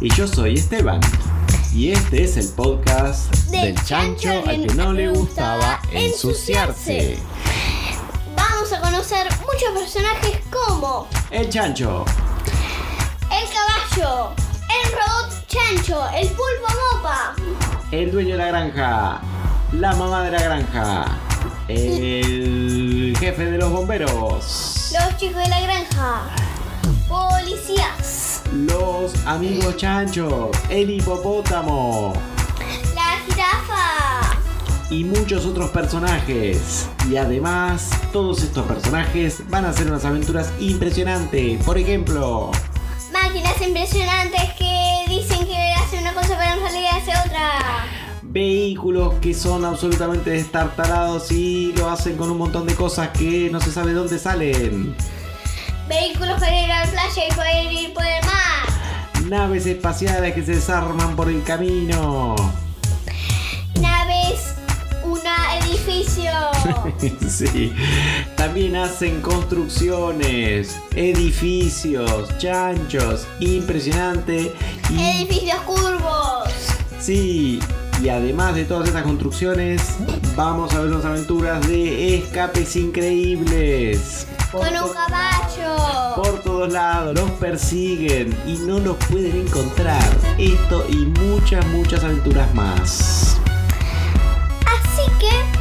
Y yo soy Esteban. Y este es el podcast Del del chancho chancho al que no le gustaba ensuciarse. Vamos a conocer muchos personajes como El chancho, el caballo, el robot chancho, el pulpo mopa, el dueño de la granja, la mamá de la granja, el jefe de los bomberos, los chicos de la granja, policías, los amigos chanchos, el hipopótamo la jirafa, y muchos otros personajes. Y además, todos estos personajes van a hacer unas aventuras impresionantes. Por ejemplo, máquinas impresionantes que dicen que hacen una cosa pero en realidad hace otra. vehículos que son absolutamente destartalados y lo hacen con un montón de cosas que no se sabe dónde salen. Vehículos para ir a la playa y poder ir por el mar. Naves espaciales que se desarman por el camino. Naves, una edificio. sí. También hacen construcciones, edificios, chanchos, impresionante. Y Edificios curvos. sí, y además de todas estas construcciones, vamos a ver unas aventuras de escapes increíbles. Por Con un caballo. Por todos lados, los persiguen y no los pueden encontrar. Esto y muchas, muchas aventuras más. Así que,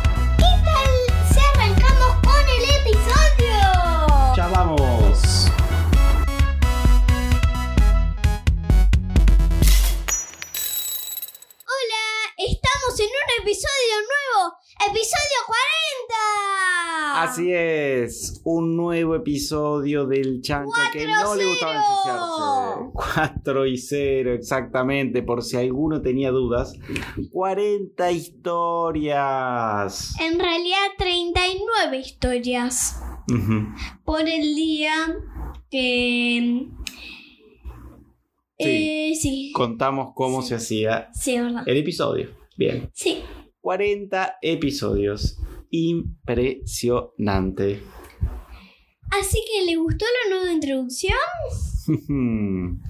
es, un nuevo episodio del chancho que no le gustaba 4-0. ensuciarse. 4 y 0, exactamente, por si alguno tenía dudas. 40 historias. En realidad 39 historias Ujú. por el día que... Eh, sí. Contamos cómo se hacía Sí, el episodio. Bien. Sí. 40 episodios. Impresionante. Así que, ¿le gustó la nueva introducción?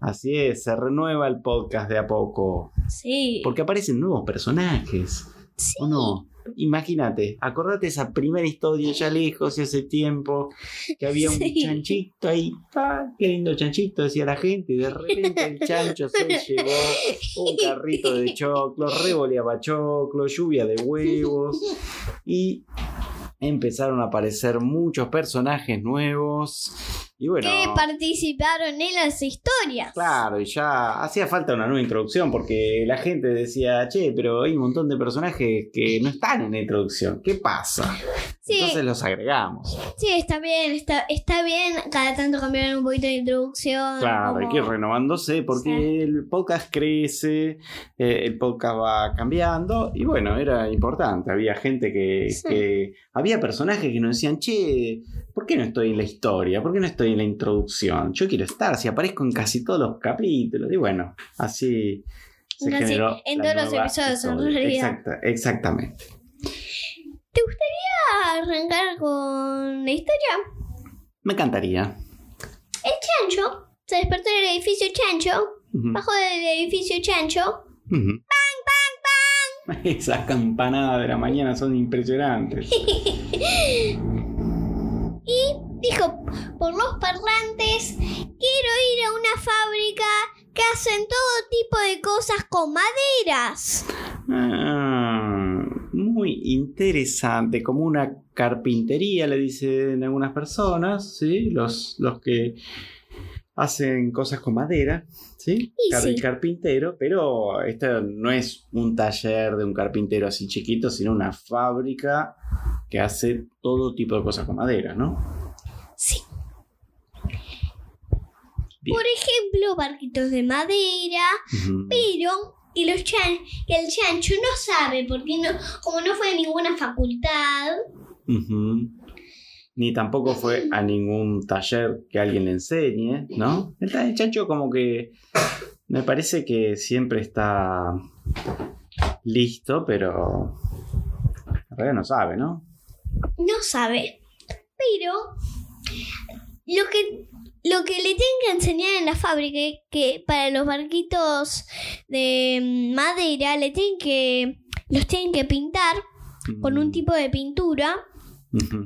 Así es, se renueva el podcast de a poco. Sí. Porque aparecen nuevos personajes. Sí. ¿O no? Imagínate, acordate esa primera historia ya lejos y hace tiempo que había un Sí. chanchito ahí. ¡Ah, qué lindo chanchito! Decía la gente. Y de repente el chancho se llevó un carrito de choclo, revoleaba choclo, lluvia de huevos. Y empezaron a aparecer muchos personajes nuevos. Y bueno. Que participaron en las historias. Claro, y ya hacía falta una nueva introducción porque la gente decía, che, pero hay un montón de personajes que no están en la introducción. ¿Qué pasa? Sí. Entonces los agregamos. Sí, está bien, está, está bien cada tanto cambiar un poquito de introducción. Claro, hay que ir renovándose porque Sí. el podcast crece, eh, el podcast va cambiando y bueno, era importante. Había gente que, Sí. que- Había personajes que nos decían, che, ¿por qué no estoy en la historia? ¿Por qué no estoy en la introducción? Yo quiero estar, si aparezco en casi todos los capítulos. Y bueno, así se generó. en la todos los episodios, en realidad. Exacta- exactamente. ¿Te gustaría arrancar con la historia? Me encantaría. El chancho se despertó en el edificio chancho, Ujú. bajó del edificio chancho. Ujú. Esas campanadas de la mañana son impresionantes. Y dijo por los parlantes, quiero ir a una fábrica que hacen todo tipo de cosas con maderas. Ah, muy interesante, como una carpintería, le dicen algunas personas, ¿sí? Los, los que hacen cosas con madera, ¿sí? Car- carpintero, pero esto no es un taller de un carpintero así chiquito, sino una fábrica que hace todo tipo de cosas con madera, ¿no? Sí. Bien. Por ejemplo, barquitos de madera, Ujú. pero y los chan que el chancho no sabe porque no como no fue a ninguna facultad. Ujú. Ni tampoco fue a ningún taller que alguien le enseñe, ¿no? El, chancho como que me parece que siempre está listo, pero en realidad no sabe, ¿no? No sabe. Pero lo que lo que le tienen que enseñar en la fábrica es que para los barquitos de madera le tienen que los tienen que pintar con un Mm, tipo de pintura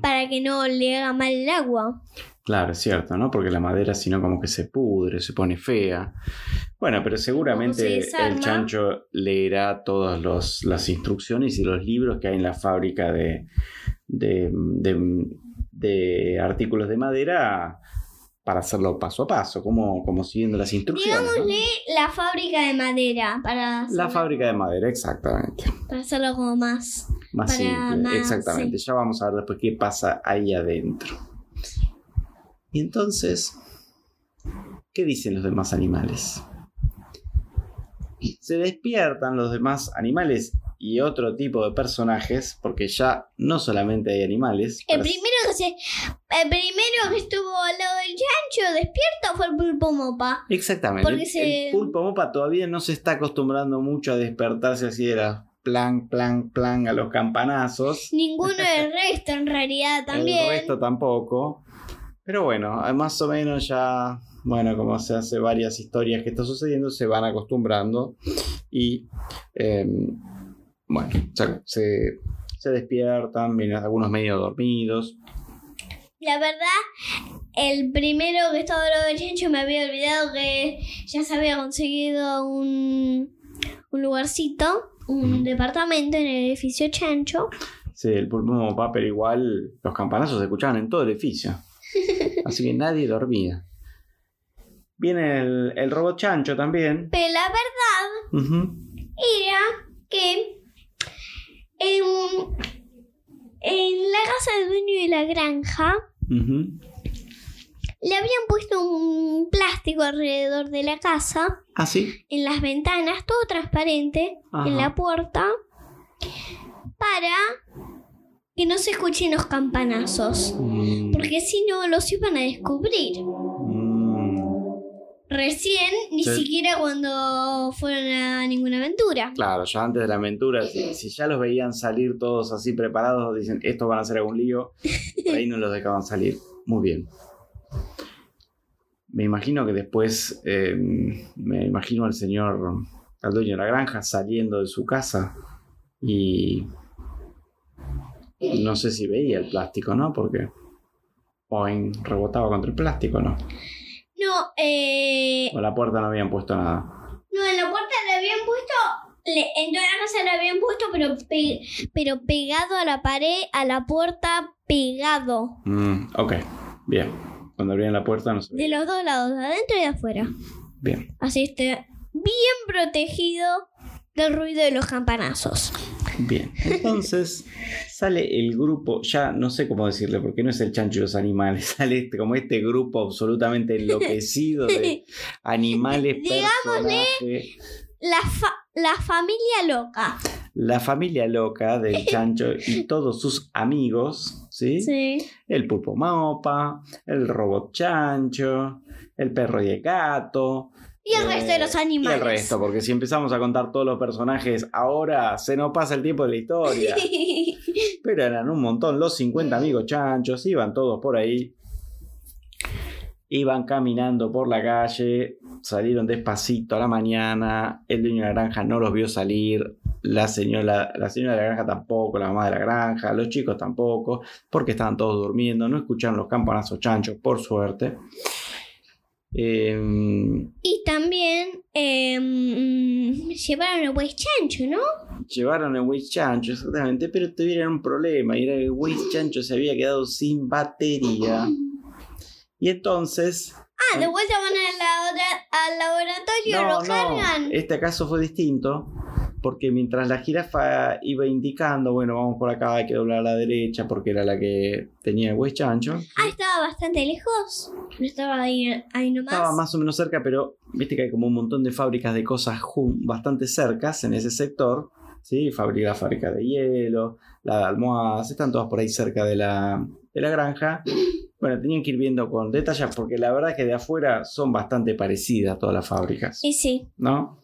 para que no le haga mal el agua. Claro, es cierto, ¿no? Porque la madera si no como que se pudre, se pone fea. Bueno, pero seguramente se el chancho leerá todas las instrucciones y los libros que hay en la fábrica de, de, de- de artículos de madera para hacerlo paso a paso, como, como siguiendo las instrucciones. ¿no? Digámosle la fábrica de madera para La fábrica de madera, exactamente. para hacerlo como más. Más simple, más, exactamente. Ya vamos a ver después qué pasa ahí adentro. Y entonces, ¿qué dicen los demás animales? Se despiertan los demás animales y otro tipo de personajes, porque ya no solamente hay animales. El primero que se, el primero que estuvo al lado del chancho despierto fue el pulpo mopa. Exactamente. porque el, se- el pulpo mopa todavía no se está acostumbrando mucho a despertarse así de la plan, plan, plan a los campanazos. Ninguno del resto en realidad también. El resto tampoco. Pero bueno, más o menos ya, bueno, como se hace varias historias que está sucediendo, se van acostumbrando y, eh, bueno, se, se, se despiertan, vienen algunos medio dormidos. La verdad, el primero que estaba del chancho me había olvidado que ya se había conseguido un, un lugarcito, un departamento en el edificio chancho. Sí, el pulpo mopa, pero igual los campanazos se escuchaban en todo el edificio. Así que nadie dormía. Viene el, el robot chancho también. Pero la verdad era que en, en la casa del dueño de la granja le habían puesto un plástico alrededor de la casa, Ah, sí. en las ventanas, todo transparente, Ajá. en la puerta, para que no se escuchen los campanazos. Mm, Porque si no, los iban a descubrir. Recién, ni Sí. siquiera cuando fueron a ninguna aventura. Claro, ya antes de la aventura, si, si ya los veían salir todos así preparados, dicen, estos van a hacer algún lío, por ahí no los dejaban salir. Muy bien. Me imagino que después, eh, me imagino al señor, al dueño de la granja, saliendo de su casa y no sé si veía el plástico, ¿no? Porque o en- rebotaba contra el plástico, ¿no? No, eh, O la puerta no habían puesto nada. no, en la puerta le habían puesto, le- en toda la casa le habían puesto, pero, pe- pero pegado a la pared, a la puerta, pegado. Mm, ok, bien. Cuando abrían la puerta no se De los dos lados, de adentro y de afuera. Bien. Así esté bien protegido del ruido de los campanazos. Bien, entonces sale el grupo, ya no sé cómo decirle, porque no es el chancho de los animales, sale este, como este grupo absolutamente enloquecido de animales, Digámosle- La, fa- la familia loca. la familia loca del chancho y todos sus amigos, ¿sí? Sí. El pulpo mopa, el robot chancho, el perro y el gato. Y el resto de eh, los Y animales. el resto, porque si empezamos a contar todos los personajes ahora, se nos pasa el tiempo de la historia. Pero eran un montón, los 50 amigos chanchos, iban todos por ahí. Iban caminando por la calle, salieron despacito a la mañana, el dueño de la granja no los vio salir, la señora, la señora de la granja tampoco, la mamá de la granja, los chicos tampoco, porque estaban todos durmiendo, no escucharon los campanazos chanchos, por suerte. Em, y también em, llevaron a West Chancho, ¿no? Llevaron el Wish Chancho, exactamente, pero tuvieron un problema, y era que el Wish Chancho se había quedado sin batería. Y entonces... Ah, de vuelta van a la al laboratorio, No, lo no, cargan. este caso fue distinto, porque mientras la jirafa iba indicando, bueno, vamos por acá, hay que doblar a la derecha, porque era la que tenía el Chancho. Ah, estaba bastante lejos. No estaba ahí, ahí nomás. Estaba más o menos cerca, pero viste que hay como un montón de fábricas de cosas bastante cercas en ese sector. ¿sí? Fábrica, fábrica de hielo, la de almohadas, están todas por ahí cerca de la, de la granja. Bueno, tenían que ir viendo con detalles porque la verdad es que de afuera son bastante parecidas todas las fábricas, Y sí. ¿no?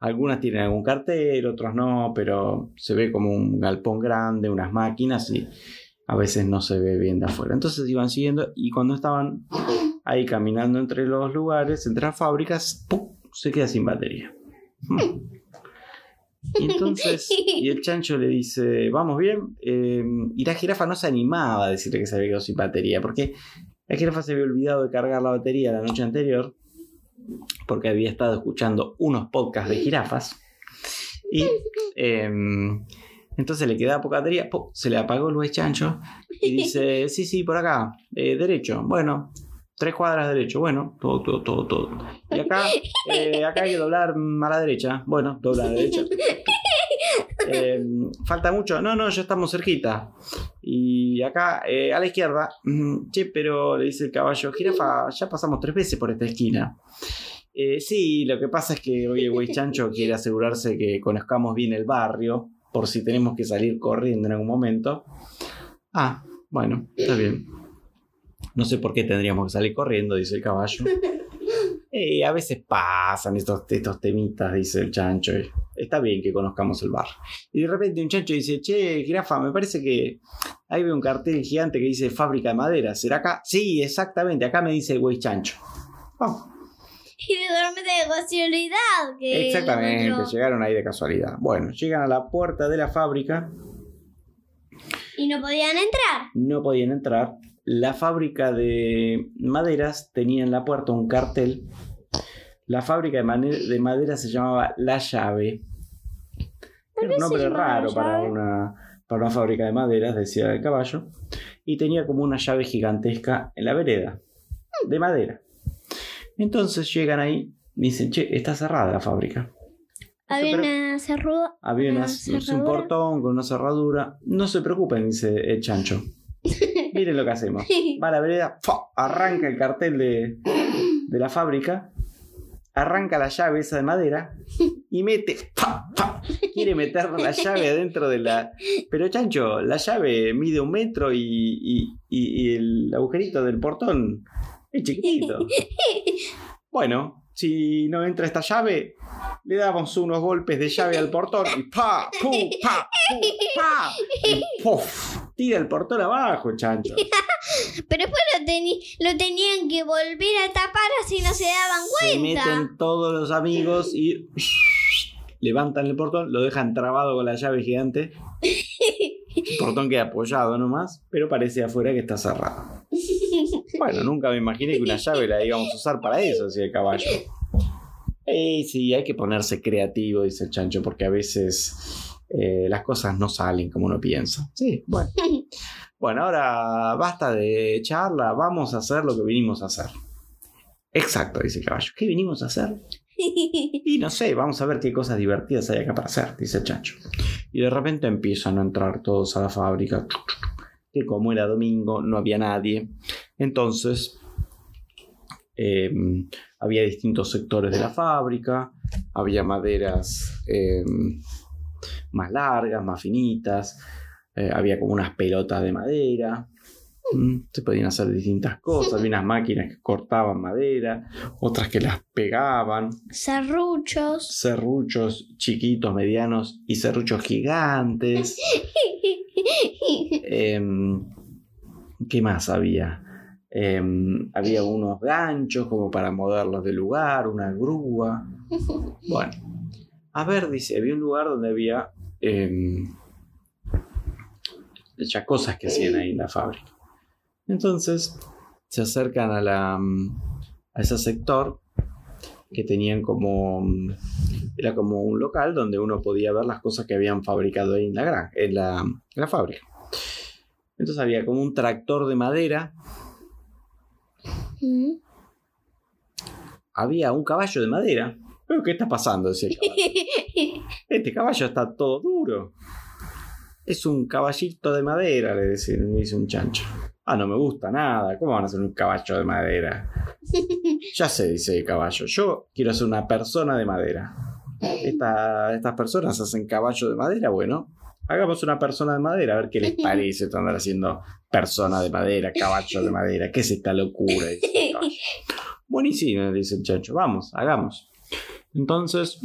Algunas tienen algún cartel, otros no, pero se ve como un galpón grande, unas máquinas y a veces no se ve bien de afuera. Entonces iban siguiendo y cuando estaban ahí caminando entre los lugares, entre las fábricas, ¡pum! se queda sin batería. Y entonces, y el chancho le dice, vamos bien, eh, y la jirafa no se animaba a decirle que se había quedado sin batería, porque la jirafa se había olvidado de cargar la batería la noche anterior, porque había estado escuchando unos podcasts de jirafas, y em, entonces le quedaba poca batería, se le apagó el chancho, y dice, sí, sí, por acá, eh, derecho, bueno, tres cuadras derecho, bueno, todo, todo, todo, todo. Y acá, eh, acá hay que doblar a la derecha, bueno, dobla a la derecha. Eh, falta mucho, no, no, ya estamos cerquita. Y acá, eh, a la izquierda, che, pero le dice el caballo, jirafa, ya pasamos tres veces por esta esquina. Sí, lo que pasa es que hoy el güey chancho quiere asegurarse que conozcamos bien el barrio, por si tenemos que salir corriendo en algún momento. Ah, bueno, está bien. No sé por qué tendríamos que salir corriendo, dice el caballo. Eh, a veces pasan estos, estos temitas, dice el chancho. Está bien que conozcamos el bar. Y de repente un chancho dice, che, jirafa, me parece que ahí veo un cartel gigante que dice fábrica de madera. ¿Será acá? Sí, exactamente, acá me dice el güey chancho. Oh, Y de repente de casualidad. Que exactamente, llegaron ahí de casualidad. Bueno, llegan a la puerta de la fábrica, Y no podían entrar. no podían entrar. La fábrica de maderas tenía en la puerta un cartel. La fábrica de, de madera se llamaba La Llave. Era un nombre raro para una, para una fábrica de maderas, decía el caballo. Y tenía como una llave gigantesca en la vereda, de madera. Entonces llegan ahí y dicen, che, está cerrada la fábrica. Había una cerruda. Había Una un cerradura. portón con una cerradura. No se preocupen, dice el chancho. Miren lo que hacemos. Va a la vereda, arranca el cartel de, de la fábrica, arranca la llave esa de madera y mete. Quiere meter la llave adentro de la. Pero chancho, la llave mide un metro y, y- y- y el agujerito del portón es chiquitito. Bueno, si no entra esta llave, le damos unos golpes de llave al portón y ¡pa! ¡pu! ¡pa! ¡pu! ¡pa! Y ¡puf! Tira el portón abajo, chancho. Pero después lo, lo tenían que volver a tapar así no se daban Se cuenta. meten todos los amigos y levantan el portón, lo dejan trabado con la llave gigante. El portón queda apoyado nomás, pero parece afuera que está cerrado. Bueno, nunca me imaginé que una llave la íbamos a usar para eso, decía el caballo. Eh, sí, hay que ponerse creativo, dice el chancho, porque a veces eh, las cosas no salen como uno piensa. Sí, bueno. Bueno, ahora basta de charla, vamos a hacer lo que vinimos a hacer. Exacto, dice el caballo. ¿Qué vinimos a hacer? Y no sé, vamos a ver qué cosas divertidas hay acá para hacer, dice el chancho. Y de repente empiezan a entrar todos a la fábrica. Que como era domingo, no había nadie. Entonces, eh, había distintos sectores de la fábrica. Había maderas eh, más largas, más finitas. eh, había como unas pelotas de madera. Mm, Se podían hacer distintas cosas. Había unas máquinas que cortaban madera, otras que las pegaban Serruchos. serruchos chiquitos, medianos y serruchos gigantes. Em, ¿Qué más había? Em, había unos ganchos como para moverlos del lugar, una grúa. Bueno, a ver, dice, había un lugar donde había ya cosas que hacían ahí en la fábrica. Entonces se acercan a la mm, a ese sector que tenían como mm, era como un local donde uno podía ver las cosas que habían fabricado ahí en la gran, en la, en la fábrica. Entonces había como un tractor de madera, Mm. había un caballo de madera. ¿Pero qué está pasando? Decía caballo. Este caballo está todo duro. Es un caballito de madera, le decía, le dice un chancho. Ah, no me gusta nada. ¿Cómo van a hacer un caballo de madera? Ya sé, dice el caballo. Yo quiero ser una persona de madera. Esta- estas personas hacen caballo de madera. Bueno, hagamos una persona de madera, a ver qué les parece andar haciendo persona de madera, caballo de madera. ¿Qué es esta locura? Buenísimo, dice el chancho. Vamos, hagamos. Entonces,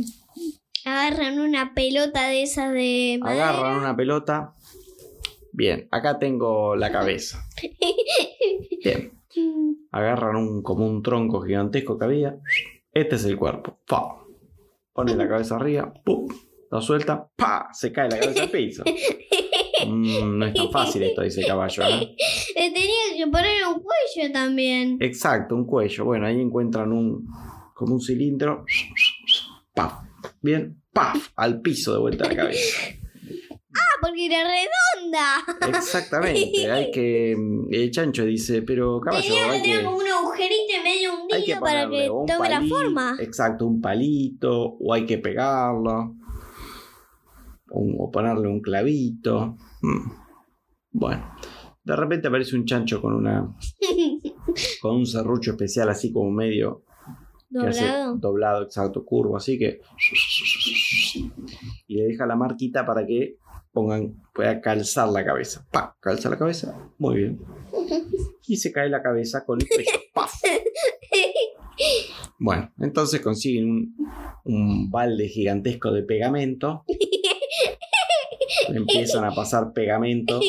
Agarran una pelota de esas de madera. agarran una pelota. Bien, acá tengo la cabeza. Bien. Agarran un, como un tronco gigantesco que había. Este es el cuerpo. Ponen la cabeza arriba. ¡Pum! Lo suelta. ¡Pa! Se cae la cabeza al piso. Mm, no es tan fácil esto, dice el caballo. ¿eh? Tenía que poner un cuello también. Exacto, un cuello. Bueno, ahí encuentran un como un cilindro. ¡Paf! Bien, ¡paf! Al piso de vuelta la cabeza. Ah, porque era redonda. Exactamente. Hay que. El chancho dice, pero caballo, Tenía que tener como un agujerito medio Hay que hundido para que tome la palito- forma. Exacto, un palito, o hay que pegarlo, un- o ponerle un clavito. Mm. Bueno, de repente aparece un chancho con una con un serrucho especial así como medio que hace Doblado. doblado, exacto, curvo, así que y le deja la marquita para que pongan pueda calzar la cabeza. Pa, calza la cabeza, muy bien. Y se cae la cabeza con el peso. ¡Paf! Bueno, entonces consiguen un, un balde gigantesco de pegamento. Empiezan a pasar pegamento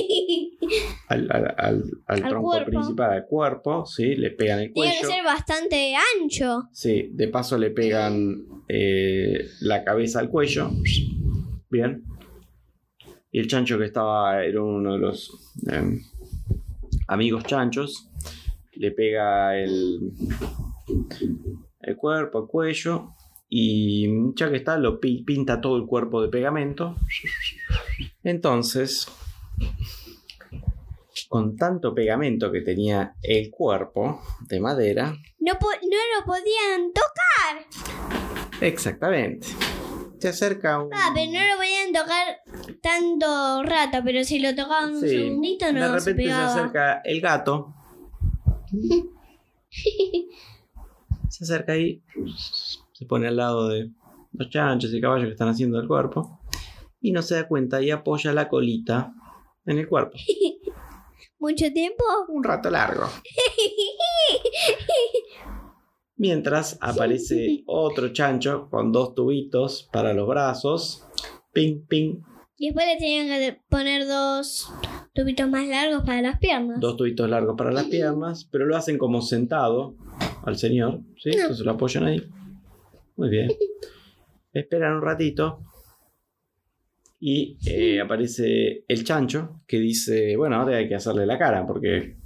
al, al- al- al Al tronco cuerpo. principal, al cuerpo, ¿sí? Le pegan el Tiene que cuello. ser bastante ancho. Sí, de paso le pegan eh, la cabeza al cuello. Bien. Y el chancho que estaba, era uno de los em, amigos chanchos, le pega el, el cuerpo, el cuello, y ya que está, lo pi- pinta todo el cuerpo de pegamento. Entonces, con tanto pegamento que tenía el cuerpo de madera, No, po- no lo podían tocar. Exactamente. Se acerca un. Ah, pero no lo podían tocar tanto rato, pero si lo tocaban un segundito de no se repente se pegaba. acerca el gato. se acerca ahí. Se pone al lado de los chanchos y caballos que están haciendo el cuerpo. Y no se da cuenta y apoya la colita en el cuerpo. ¿Mucho tiempo? Un rato largo. Mientras aparece otro chancho con dos tubitos para los brazos. Ping, ping. Y después le tenían que poner dos tubitos más largos para las piernas. dos tubitos largos para las piernas, pero lo hacen como sentado al señor, ¿sí? Entonces lo apoyan ahí. Muy bien. Esperan un ratito y eh, aparece el chancho que dice, bueno, ahora hay que hacerle la cara porque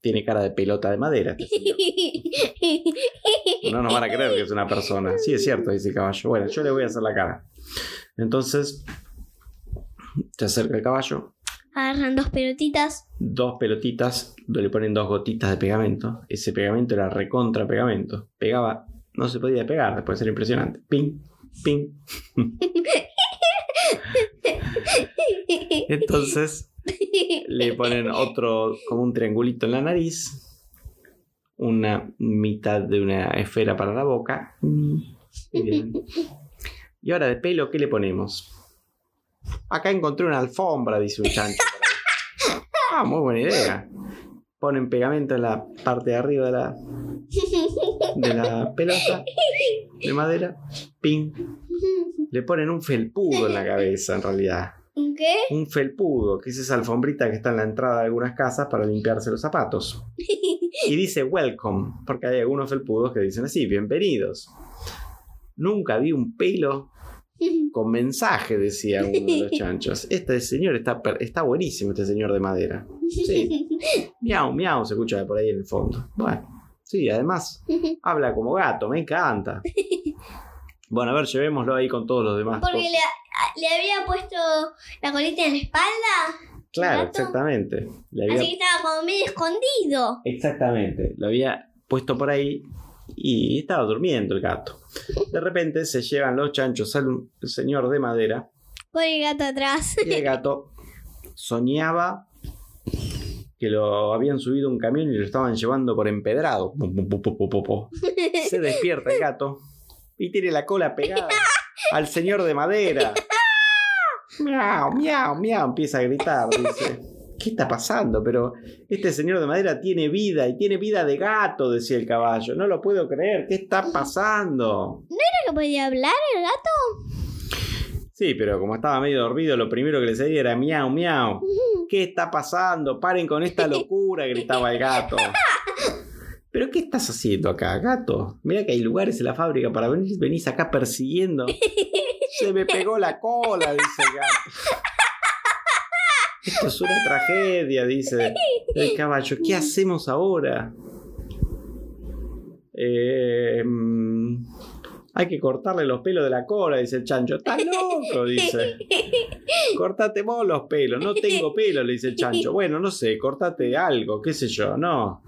tiene cara de pelota de madera. este. No nos van a creer que es una persona. Sí, es cierto, dice el caballo. Bueno, yo le voy a hacer la cara. Entonces, se acerca el caballo, Agarran dos pelotitas. dos pelotitas, le ponen dos gotitas de pegamento. Ese pegamento era recontra pegamento. Pegaba, no se podía pegar, después era impresionante. Ping, ping. Entonces le ponen otro, como un triangulito en la nariz, una mitad de una esfera para la boca. Y ahora de pelo, ¿qué le ponemos? Acá encontré una alfombra, dice un chancho. Ah, muy buena idea. Ponen pegamento en la parte de arriba de la, de la pelota de madera. Ping. Le ponen un felpudo en la cabeza, en realidad. ¿Qué? Un felpudo, que es esa alfombrita que está en la entrada de algunas casas para limpiarse los zapatos. Y dice welcome, porque hay algunos felpudos que dicen así, bienvenidos. Nunca vi un pelo con mensaje, decía uno de los chanchos. Este señor está, está buenísimo, este señor de madera. Sí. Miau, miau, se escucha de por ahí en el fondo. Bueno, sí, además habla como gato, me encanta. Bueno, a ver, llevémoslo ahí con todos los demás. Porque le, había puesto la colita en la espalda. Claro, exactamente. Le había- Así que estaba como medio escondido. Exactamente. Lo había puesto por ahí y estaba durmiendo el gato. De repente se llevan los chanchos al señor de madera Con el gato atrás. y el gato soñaba que lo habían subido a un camión y lo estaban llevando por empedrado. Se despierta el gato y tiene la cola pegada al señor de madera. Miau, miau, miau, empieza a gritar, dice. ¿Qué está pasando? Pero este señor de madera tiene vida y tiene vida de gato, decía el caballo. No lo puedo creer. ¿Qué está pasando? ¿Era que podía hablar el gato? Sí, pero como estaba medio dormido, lo primero que le salía era miau, miau. ¿Qué está pasando? Paren con esta locura, gritaba el gato. ¿Pero qué estás haciendo acá, gato? Mira que hay lugares en la fábrica para venir, venís acá persiguiendo. Se me pegó la cola, dice el gato. Esto es una tragedia, dice el caballo. ¿Qué hacemos ahora? Eh, hay que cortarle los pelos de la cola, dice el chancho. ¡Estás loco! Dice. Cortate vos los pelos. No tengo pelo, le dice el chancho. Bueno, no sé, cortate algo, qué sé yo. No.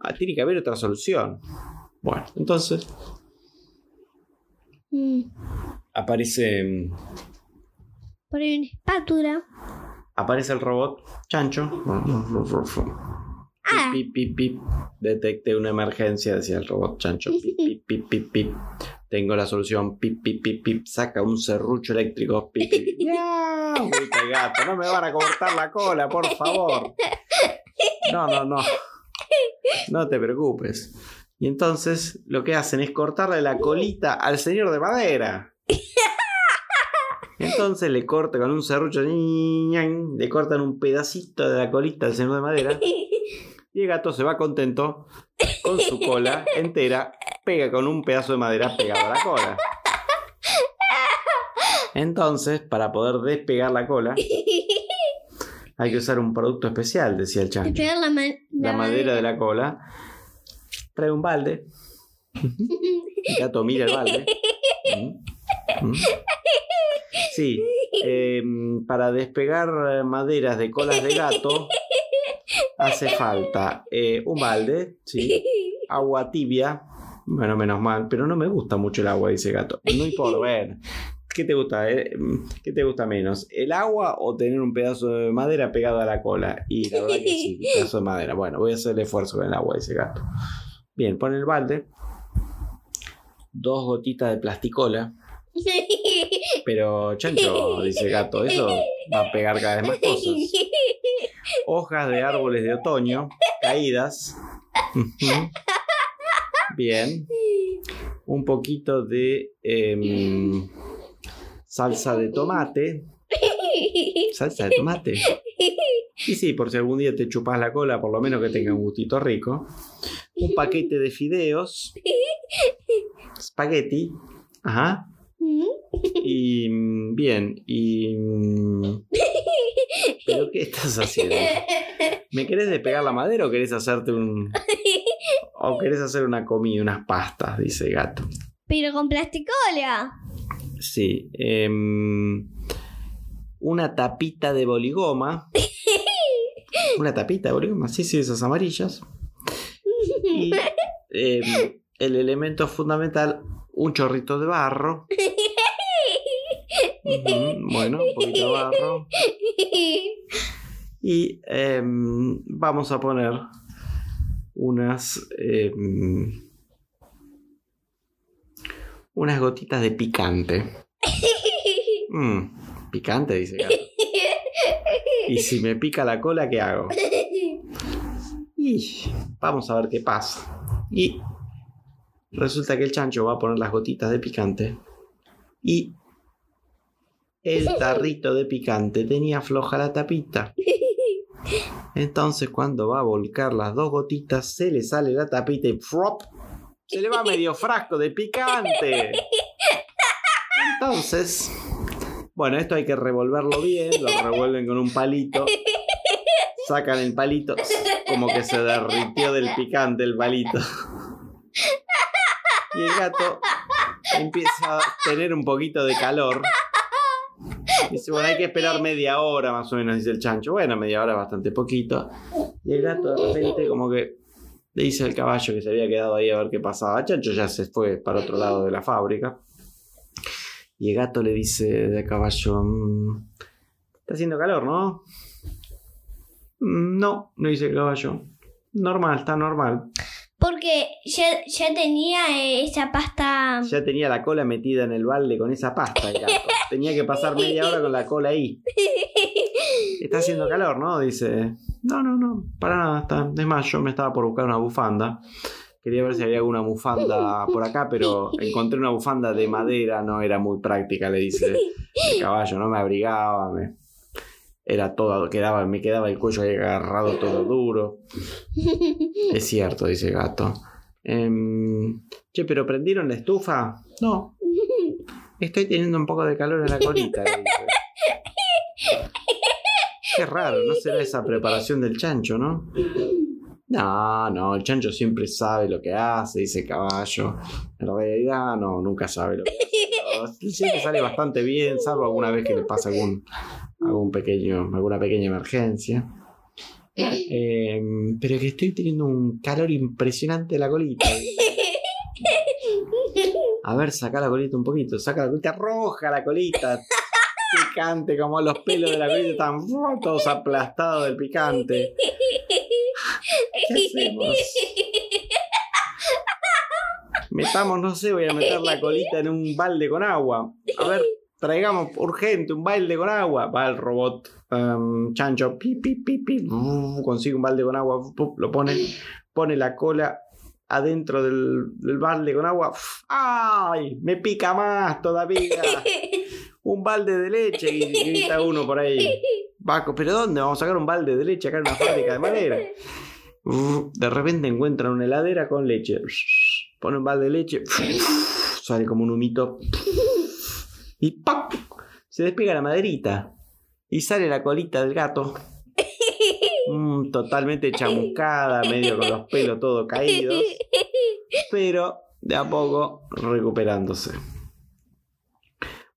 Ah, tiene que haber otra solución. Bueno, entonces Mm. aparece. mm, Por una espátula. Aparece el robot chancho. Ah. Pip, pip, pip, pip. Detecté una emergencia, decía el robot chancho. Tengo la solución. Pip, pip, pip, pip. Saca un serrucho eléctrico. Pip, pip. No me van a cortar la cola, por favor. No, no, no. No te preocupes. Y entonces lo que hacen es cortarle la colita al señor de madera. Entonces le corta con un serrucho, le cortan un pedacito de la colita al señor de madera. Y el gato se va contento con su cola entera, pega con un pedazo de madera pegado a la cola. Entonces, para poder despegar la cola, hay que usar un producto especial, decía el chancho. pegar la, ma- La madera de la cola. Trae un balde. El gato mira el balde. Mm, mm. Sí, eh, para despegar maderas de colas de gato hace falta eh, un balde, sí, agua tibia. Bueno, menos mal, pero no me gusta mucho el agua, dice el gato. No importa, ver. ¿Qué te gusta? eh? ¿Qué te gusta menos? ¿El agua o tener un pedazo de madera pegado a la cola? Y la verdad que sí, un pedazo de madera. Bueno, voy a hacer el esfuerzo con el agua, dice el gato. Bien, pone el balde. Dos gotitas de plasticola. Pero, chancho, dice el gato, eso va a pegar cada vez más cosas. Hojas de árboles de otoño caídas. Bien. Un poquito de em, salsa de tomate. Salsa de tomate. Y sí, por si algún día te chupas la cola, por lo menos que tenga un gustito rico. Un paquete de fideos. Spaghetti. Ajá. Y mm, bien, y... ¿Pero qué estás haciendo? ¿Me querés despegar la madera o querés hacerte un... o querés hacer una comida, unas pastas? Dice el gato. Pero con plasticola. Sí. em, una tapita de boligoma. Una tapita de boligoma, sí, sí, esas amarillas. Y em, el elemento fundamental, un chorrito de barro. Bueno, un poquito de barro. Y em, vamos a poner unas em, unas gotitas de picante. Mm, picante, dice. Y si me pica la cola, ¿qué hago? Y vamos a ver qué pasa. Y resulta que el chancho va a poner las gotitas de picante. Y el tarrito de picante tenía floja la tapita. Entonces cuando va a volcar las dos gotitas, se le sale la tapita y ¡frop! Se le va medio frasco de picante. Entonces, bueno, esto hay que revolverlo bien, lo revuelven con un palito. Sacan el palito, como que se derritió del picante el palito. Y el gato empieza a tener un poquito de calor. Dice, bueno, hay que esperar media hora más o menos, dice el chancho. Bueno, media hora bastante poquito. Y el gato de repente como que le dice al caballo que se había quedado ahí a ver qué pasaba. Chancho ya se fue para otro lado de la fábrica. Y el gato le dice al caballo, "Mm, está haciendo calor, ¿no? "Mm, No, no dice el caballo. Normal, está normal. Porque ya, ya tenía esa pasta. Ya tenía la cola metida en el balde con esa pasta el gato. Tenía que pasar media hora con la cola ahí. Está haciendo calor, ¿no? Dice. No, no, no, para nada. Está. Es más, yo me estaba por buscar una bufanda. Quería ver si había alguna bufanda por acá, pero encontré una bufanda de madera, no era muy práctica, le dice el caballo, no me abrigaba, me, era todo, quedaba, me quedaba el cuello ahí agarrado todo duro. Es cierto, dice el gato. Em, che, pero prendieron la estufa. No. Estoy teniendo un poco de calor en la colita. Qué raro, ¿no será esa preparación del chancho, no? No, no, el chancho siempre sabe lo que hace, dice caballo. En realidad, no, nunca sabe lo que hace. Siempre sale bastante bien, salvo alguna vez que le pasa algún, algún pequeño, alguna pequeña emergencia. Eh, pero que estoy teniendo un calor impresionante en la colita. A ver, saca la colita un poquito. Saca la colita roja, la colita. Picante, como los pelos de la colita están todos aplastados del picante. ¿Qué hacemos? Metamos, no sé, voy a meter la colita en un balde con agua. A ver, traigamos urgente un balde con agua. Va el robot em, chancho, pi, pi, pi, pi, consigue un balde con agua, lo pone, pone la cola adentro del, del balde con agua. uf, ¡Ay! Me pica más todavía. Un balde de leche, y grita uno por ahí. Paco, ¿pero dónde? Vamos a sacar un balde de leche acá en una fábrica de madera. Uf, De repente encuentran una heladera con leche. Pone un balde de leche. Sale como un humito. Y ¡pac! Se despega la maderita. Y sale la colita del gato. Mm, totalmente chamuscada, medio con los pelos todos caídos. Pero de a poco recuperándose.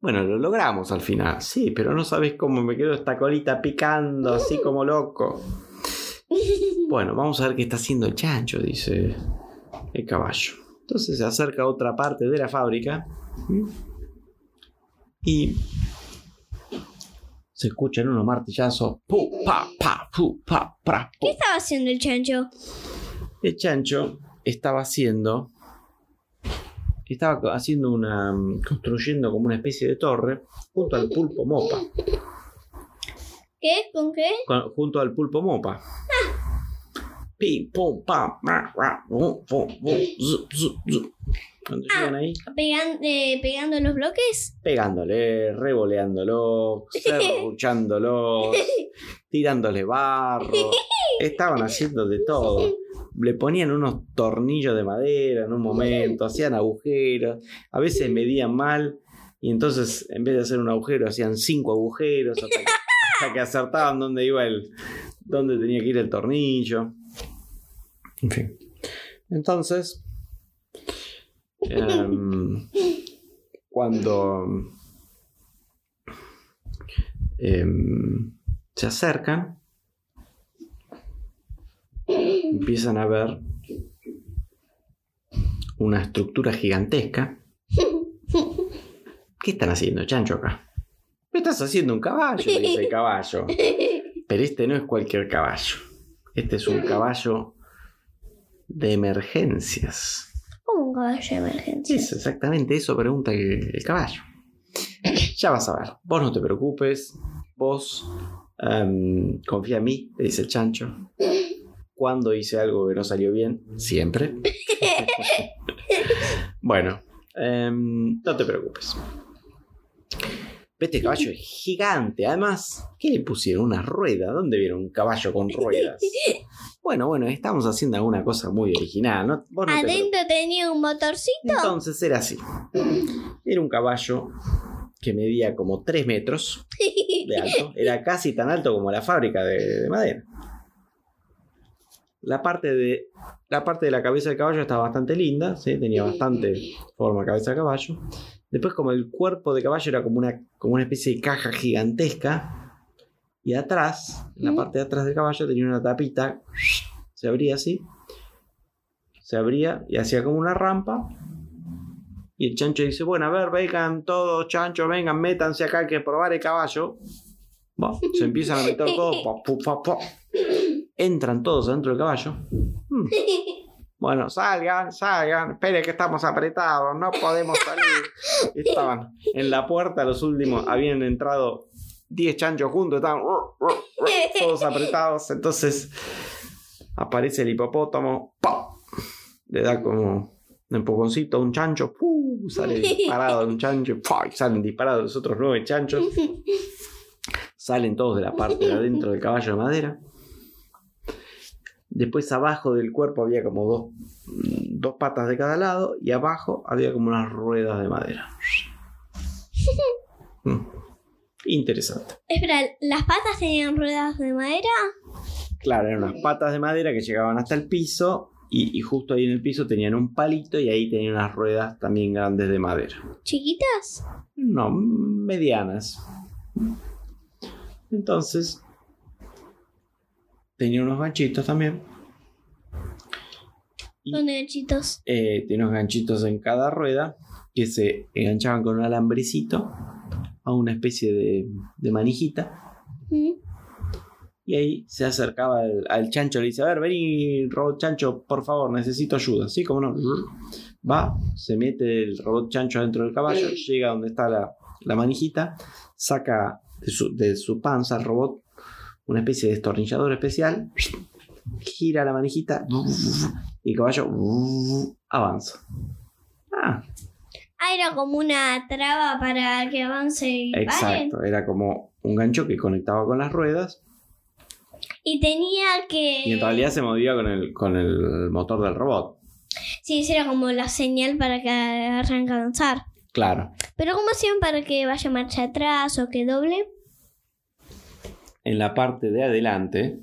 Bueno, lo logramos al final. Sí, pero no sabes cómo me quedó esta colita picando así como loco. Bueno, vamos a ver qué está haciendo el chancho, dice el caballo. Entonces se acerca a otra parte de la fábrica y se escuchan unos martillazos. Pu, pa, pa, pu, pa, pra, pu. ¿Qué estaba haciendo el chancho? El chancho estaba haciendo. Estaba haciendo una. construyendo como una especie de torre junto al pulpo mopa. ¿Qué? ¿Con qué? con- junto al pulpo mopa. Pim, pum, pam, ra, ra, bum, bum, bum. Cuando llegan ahí, Pegan- eh, ¿Pegando los bloques? pegándole, revoleándolo, serruchándolos, tirándole barro. Estaban haciendo de todo. Le ponían unos tornillos de madera en un momento, hacían agujeros, a veces medían mal y entonces en vez de hacer un agujero hacían cinco agujeros hasta que, hasta que acertaban dónde iba el, dónde tenía que ir el tornillo. En fin. Entonces, em, cuando em, se acercan, empiezan a ver una estructura gigantesca. ¿Qué están haciendo, chancho, acá? ¿Me estás haciendo un caballo? Dice el caballo. Pero este no es cualquier caballo. Este es un caballo de emergencias. Un caballo de emergencia. Es exactamente eso pregunta el, el caballo. Ya vas a ver. Vos no te preocupes. Vos em, confía en mí, le dice el chancho. Cuando hice algo que no salió bien, siempre. bueno, em, no te preocupes. Este caballo es gigante. Además, ¿qué le pusieron? Una rueda. ¿Dónde vieron un caballo con ruedas? Bueno, bueno, estamos haciendo alguna cosa muy original. ¿no? Vos no te preocupes. Adentro tenía un motorcito. Entonces era así. Era un caballo que medía como 3 metros de alto. Era casi tan alto como la fábrica de, de madera. La parte, de, la parte de la cabeza del caballo estaba bastante linda, ¿sí? tenía bastante forma cabeza de caballo. Después como el cuerpo de caballo era como una, como una especie de caja gigantesca. Y atrás, en la parte de atrás del caballo tenía una tapita. Se abría así. Se abría y hacía como una rampa. Y el chancho dice, bueno, a ver, vengan todos, chancho, vengan, métanse acá, hay que probar el caballo. Bueno, se empiezan a meter todos. pa, pu, pa, pa. Entran todos adentro del caballo. Hmm. Bueno, salgan, salgan. Espere que estamos apretados, no podemos salir. Estaban en la puerta, los últimos habían entrado 10 chanchos juntos, estaban todos apretados. Entonces aparece el hipopótamo, ¡pam! le da como un empujoncito a un chancho, ¡pu! sale disparado un chancho, ¡pum! salen disparados los otros nueve chanchos. Salen todos de la parte de adentro del caballo de madera. Después abajo del cuerpo había como dos, dos patas de cada lado y abajo había como unas ruedas de madera. Mm. Interesante. Espera, ¿las patas tenían ruedas de madera? Claro, eran unas patas de madera que llegaban hasta el piso y, y justo ahí en el piso tenían un palito y ahí tenían unas ruedas también grandes de madera. ¿Chiquitas? No, medianas. Entonces, tenía unos ganchitos también. ¿Dónde ganchitos? eh, tenía unos ganchitos en cada rueda que se enganchaban con un alambrecito a una especie de, de manijita. ¿Mm? Y ahí se acercaba al, al chancho, le dice, a ver, vení, robot chancho, por favor, necesito ayuda. Sí, cómo no. Va, se mete el robot chancho dentro del caballo, llega donde está la, la manijita, saca de su, de su panza al robot una especie de destornillador especial, gira la manijita y el caballo avanza. Ah, Ah, era como una traba para que avance y exacto, era como un gancho que conectaba con las ruedas Y tenía que. y en realidad se movía con el, con el motor del robot. Sí, esa era como la señal para que arranque a avanzar. Claro. Pero ¿cómo hacían para que vaya marcha atrás o que doble? En la parte de adelante,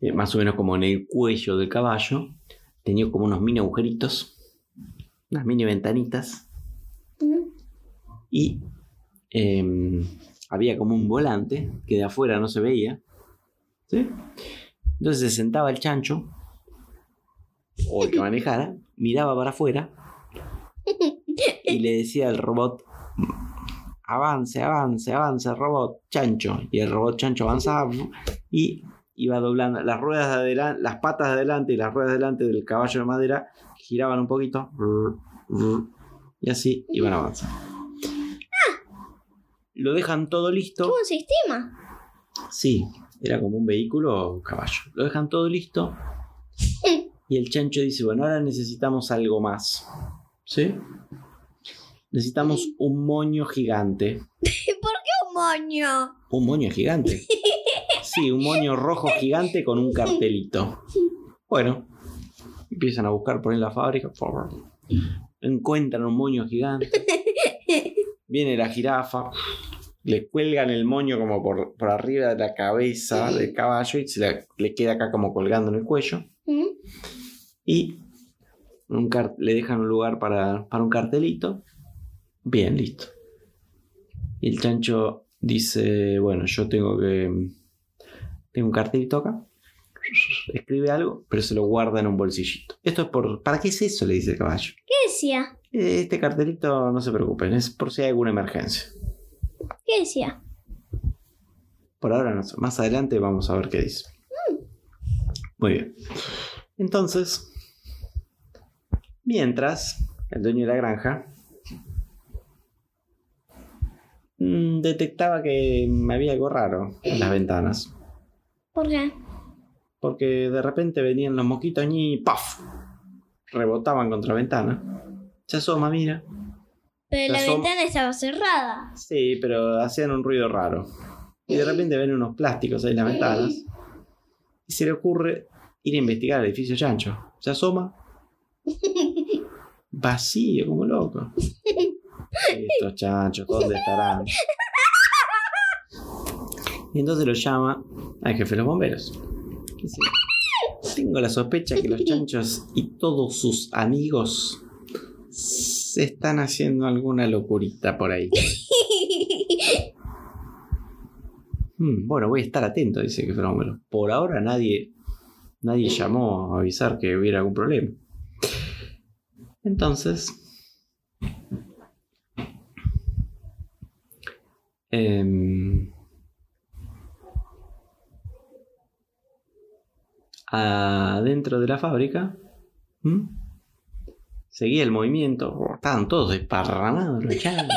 eh, más o menos como en el cuello del caballo, tenía como unos mini agujeritos, unas mini ventanitas, y em, había como un volante que de afuera no se veía. ¿sí? Entonces se sentaba el chancho, o el que manejara, miraba para afuera y le decía al robot, avance, avance, avance, robot chancho. Y el robot chancho avanzaba y iba doblando las ruedas de adelante, las patas de adelante y las ruedas de adelante del caballo de madera giraban un poquito y así iban avanzando. Lo dejan todo listo. Tuvo un sistema. Sí, era como un vehículo o caballo. Lo dejan todo listo. Y el chancho dice, bueno, ahora necesitamos algo más. ¿Sí? Necesitamos un moño gigante. ¿Por qué un moño? Un moño gigante. Sí, un moño rojo gigante con un cartelito. Bueno, empiezan a buscar por ahí en la fábrica. Encuentran un moño gigante. Viene la jirafa. Le cuelgan el moño como por, por arriba de la cabeza del caballo y se le, le queda acá como colgando en el cuello. Y un le dejan un lugar para, para un cartelito. Bien, listo. Y el chancho dice, bueno, yo tengo que... Tengo un cartelito acá. Escribe algo, pero se lo guarda en un bolsillito. Esto es por... ¿Para qué es eso? Le dice el caballo. ¿Qué decía? Este cartelito, no se preocupen, es por si hay alguna emergencia. ¿Qué decía? Por ahora no sé. Más adelante vamos a ver qué dice. Muy bien. Entonces, mientras el dueño de la granja mm, detectaba que había algo raro en las ventanas. ¿Por qué? Porque de repente venían los mosquitos y ¡paf! Rebotaban contra la ventana. Se asoma, mira. Pero la ventana estaba cerrada. Sí, pero hacían un ruido raro. Y de repente ven unos plásticos ahí en las ventanas. Y se le ocurre ir a investigar el edificio chancho. Se asoma. Vacío, como loco. Estos chanchos, ¿dónde estarán? Y entonces lo llama al jefe de los bomberos. Dice, Tengo la sospecha que los chanchos y todos sus amigos se están haciendo alguna locurita por ahí. Hmm, bueno, voy a estar atento, dice que fenómeno. Por ahora nadie, nadie llamó a avisar que hubiera algún problema. Entonces, em, adentro de la fábrica, ¿m? seguía el movimiento. Estaban todos desparramados los chanchos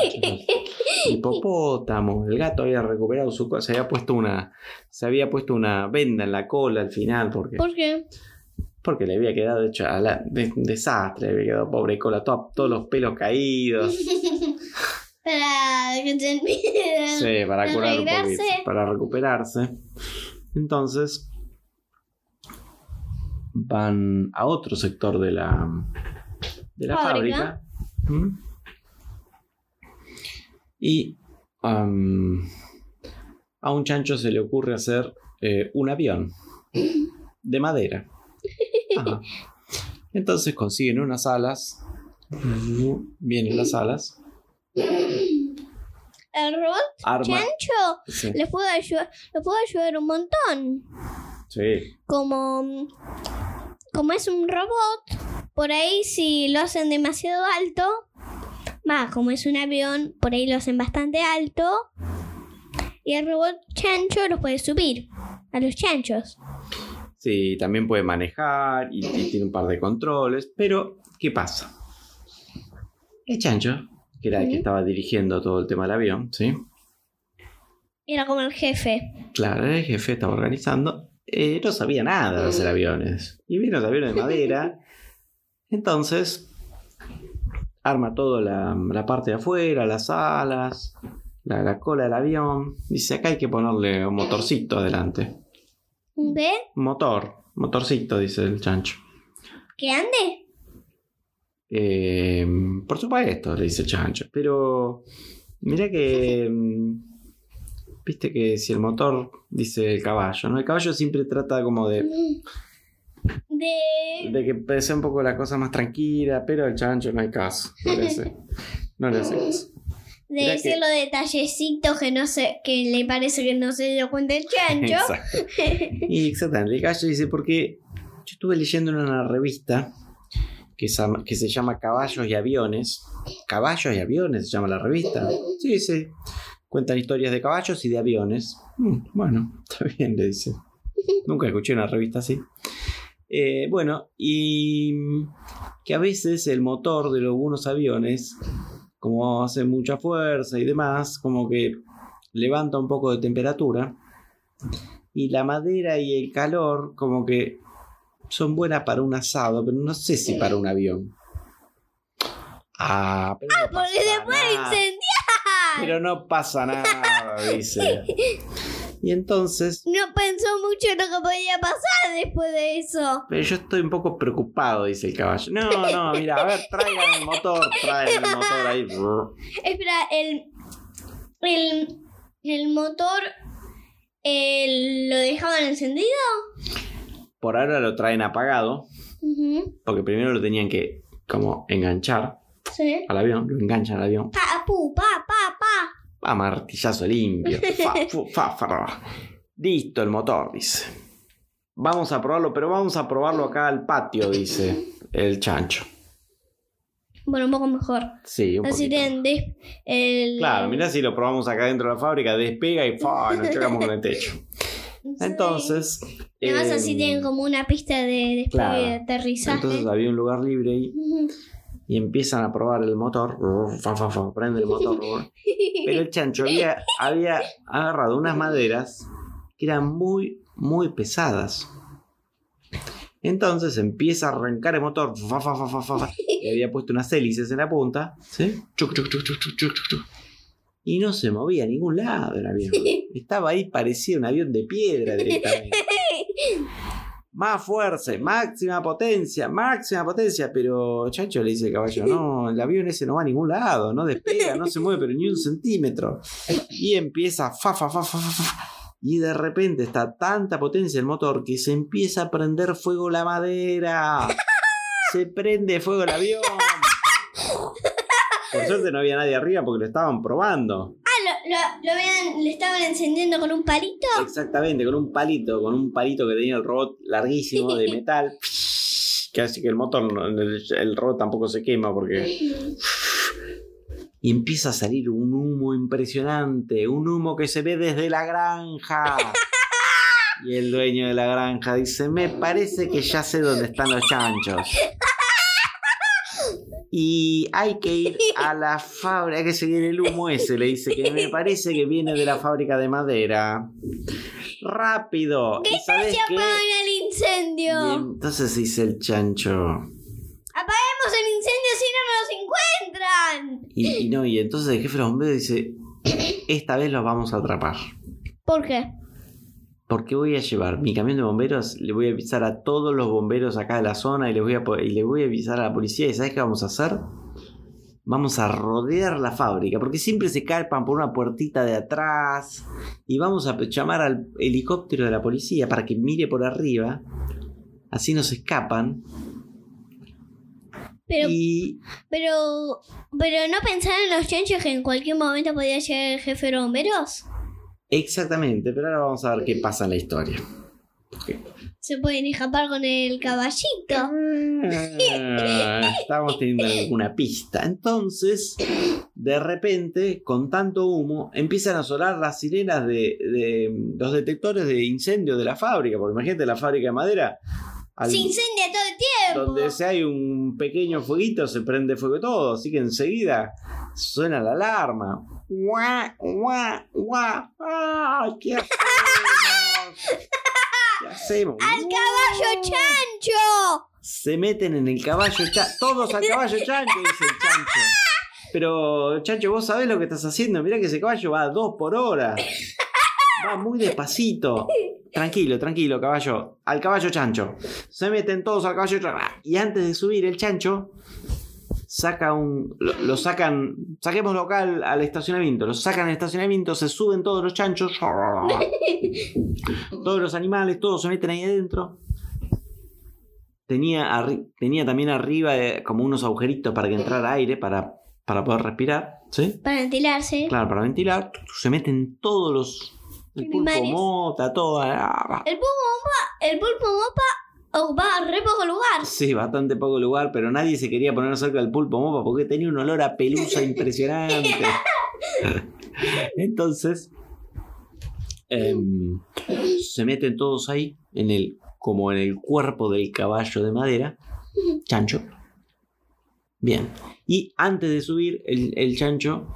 hipopótamo. El gato había recuperado su cosa. Se había puesto una. Se había puesto una venda en la cola al final. Porque, ¿Por qué? porque le había quedado hecho a la, de- desastre. Le había quedado pobre cola. to- todos los pelos caídos. Para que te olvides. Sí, para ¿Para curar un poquito. Para recuperarse. Entonces. van a otro sector de la, de la Fábrica. fábrica. ¿Mm? Y a un chancho se le ocurre hacer eh, un avión de madera. Ajá. Entonces consiguen unas alas. Vienen las alas. El robot Arma. chancho Sí, les puede ayudar, lo puede ayudar un montón. sí. Como, como es un robot, por ahí si lo hacen demasiado alto, va, como es un avión, por ahí lo hacen bastante alto. Y el robot chancho los puede subir a los chanchos. Sí, también puede manejar y, y tiene un par de controles. Pero, ¿qué pasa? El chancho, que era el que estaba dirigiendo todo el tema del avión, ¿sí? Era como el jefe. Claro, el jefe estaba organizando. eh, no sabía nada de hacer aviones. Y vino los aviones de madera. Entonces, arma todo la, la parte de afuera, las alas, la, la cola del avión. Dice, acá hay que ponerle un motorcito adelante. ¿Ve? Un motor, motorcito, dice el chancho. Que ande. Eh, por supuesto, le dice el chancho. Pero, mira que... mm, Viste que si el motor, dice el caballo, ¿no? El caballo siempre trata como de... De. De que sea un poco la cosa más tranquila, pero el chancho no hay caso. No le hace, no le hace caso. De Mirá decir que- los detallecitos que no sé, que le parece que no se dio cuenta el chancho. Exacto. Y exactamente, el gallo dice, porque yo estuve leyendo en una revista que, se llama- Caballos y Aviones. Caballos y Aviones se llama la revista. Sí, sí. Cuentan historias de caballos y de aviones. Mm, bueno, está bien, le dice. Nunca escuché una revista así. Eh, bueno, y que a veces el motor de algunos aviones, como hace mucha fuerza y demás, como que levanta un poco de temperatura. Y la madera y el calor, como que son buenas para un asado, pero no sé si para un avión. Ah, pero no Porque se puede incendiar. Pero no pasa nada, dice. Y entonces, No pensó mucho en lo que podía pasar después de eso. pero yo estoy un poco preocupado, dice el caballo. No, no, mira, a ver, traigan el motor, traigan el motor ahí. Espera, el. El, el motor. el- ¿Lo dejaban encendido? Por ahora lo traen apagado, Ujú, porque primero lo tenían que como enganchar Sí. al avión, lo enganchan al avión. Pa, pu, pa, pa, pa. A martillazo limpio. Fa, fu, fa, fa. Listo el motor, dice. Vamos a probarlo, pero vamos a probarlo acá al patio, dice el chancho. Bueno, un poco mejor. Sí, un Así des- el. Claro, mirá si lo probamos acá dentro de la fábrica, despega y ¡fa! nos chocamos con el techo. Entonces. Además, así eh, tienen como una pista de despegue claro. y de aterrizaje. Entonces había un lugar libre ahí Ujú. y empiezan a probar el motor. Fa, fa, fa, prende el motor. Pero el chancho había, había agarrado unas maderas que eran muy, muy pesadas. Entonces empieza a arrancar el motor. fa, fa, fa, fa, fa, fa, y había puesto unas hélices en la punta. ¿sí? Chuc, chuc, chuc, chuc, chuc, chuc, chuc. Y no se movía a ningún lado el avión. Estaba ahí, parecía un avión de piedra directamente. Más fuerza, máxima potencia, máxima potencia. Pero, chacho, le dice el caballo, no, el avión ese no va a ningún lado, no despega, no se mueve, pero ni un centímetro. Y empieza, fa, fa, fa, fa, fa, fa. Y de repente está tanta potencia el motor que se empieza a prender fuego la madera. Se prende fuego el avión. Por suerte no había nadie arriba porque lo estaban probando. Ah, lo, lo, lo habían- le estaban encendiendo con un palito. Exactamente, con un palito, con un palito que tenía el robot larguísimo de metal. Que hace que el motor, el, el robot tampoco se quema porque. Y empieza a salir un humo impresionante, un humo que se ve desde la granja. Y el dueño de la granja dice, me parece que ya sé dónde están los chanchos. Y hay que ir a la fábrica, hay que seguir el humo ese, le dice, que me parece que viene de la fábrica de madera. Rápido. ¿Y sabes qué? el Y incendio. entonces dice el chancho. Apaguemos el incendio si no nos encuentran. Y, y no, y entonces el jefe de los bomberos dice, esta vez los vamos a atrapar. ¿Por qué? Porque voy a llevar mi camión de bomberos, le voy a avisar a todos los bomberos acá de la zona y les voy a, y le voy a avisar a la policía. ¿Y sabes qué vamos a hacer? Vamos a rodear la fábrica, porque siempre se calpan por una puertita de atrás. Y vamos a llamar al helicóptero de la policía para que mire por arriba. Así nos escapan. Pero, Y pero, pero no pensaron los chanchos que en cualquier momento podía llegar el jefe de bomberos. Exactamente, pero ahora vamos a ver qué pasa en la historia. Se pueden escapar con el caballito. Ah, Estábamos teniendo alguna pista. Entonces, de repente, con tanto humo, empiezan a sonar las sirenas de, de los detectores de incendio de la fábrica. Porque imagínate la fábrica de madera. Al- Se incendia todo el tiempo. donde si hay un pequeño fueguito se prende fuego todo. Así que enseguida suena la alarma. ¡Guau, guau, guau! ¡Ah! ¿Qué hacemos? ¿Qué hacemos? ¡Al caballo chancho! Se meten en el caballo chancho. Todos al caballo chancho, dice el chancho. Pero, chancho, vos sabés lo que estás haciendo. Mirá que ese caballo va a dos por hora. Va muy despacito. Tranquilo, tranquilo, caballo. Al caballo chancho. Se meten todos al caballo chancho. Y antes de subir el chancho, saca un. Lo, lo sacan. Saquémoslo acá al, al estacionamiento. Lo sacan al estacionamiento, se suben todos los chanchos. Todos los animales, todos se meten ahí adentro. Tenía, arri- tenía también arriba eh, como unos agujeritos para que entrara aire para, para poder respirar. ¿Sí? Para ventilarse. Claro, para ventilar. Se meten todos los. El pulpo mota, todo. ah, El pulpo mopa, el pulpo ocupaba re poco lugar. Sí, bastante poco lugar, pero nadie se quería poner cerca del pulpo mopa porque tenía un olor a pelusa impresionante. Entonces, em, se meten todos ahí, en el, como en el cuerpo del caballo de madera, chancho. Bien. Y antes de subir, el, el chancho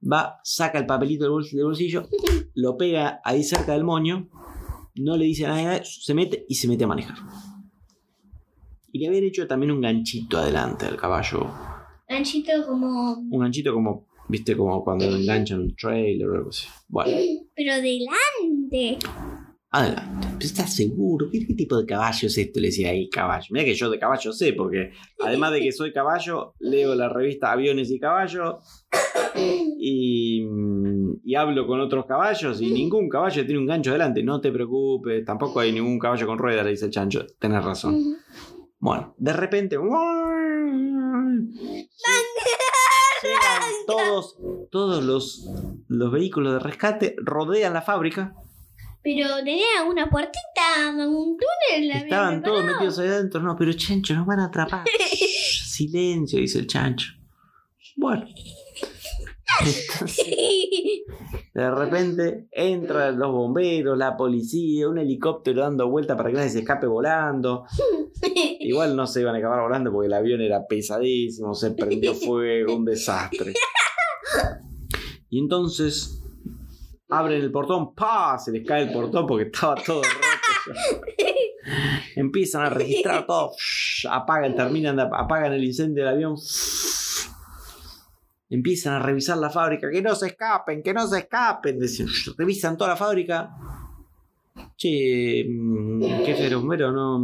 va, saca el papelito del bols- del bolsillo, lo pega ahí cerca del moño, no le dice a nadie, se mete y se mete a manejar. Y le habían hecho también un ganchito adelante al caballo. Anchito como... Un ganchito como, viste, como cuando enganchan un trailer o algo así. Bueno, Pero delante. Adelante. ¿Estás seguro? ¿Qué, qué tipo de caballo es esto? Le decía ahí, caballo. Mira que yo de caballo sé, porque además de que soy caballo, leo la revista Aviones y Caballos y, y hablo con otros caballos y ningún caballo tiene un gancho adelante. No te preocupes, tampoco hay ningún caballo con ruedas, le dice el chancho. Tenés razón. Bueno, de repente. Llegan todos, todos los, los vehículos de rescate, rodean la fábrica. Pero tenía una puertita, un túnel. Estaban todos metidos ahí adentro. No, pero chancho, nos van a atrapar. Silencio, dice el chancho. Bueno. Entonces, de repente entran los bomberos, la policía, un helicóptero dando vuelta para que nadie se escape volando. Igual no se iban a acabar volando porque el avión era pesadísimo, se prendió fuego, un desastre. Y entonces abren el portón, ¡pa! Se les cae el portón porque estaba todo roto. Empiezan a registrar todo, apagan, terminan, de- apagan el incendio del avión. Empiezan a revisar la fábrica, que no se escapen, que no se escapen. Revisan toda la fábrica. Che, mm, jefe de bombero, no.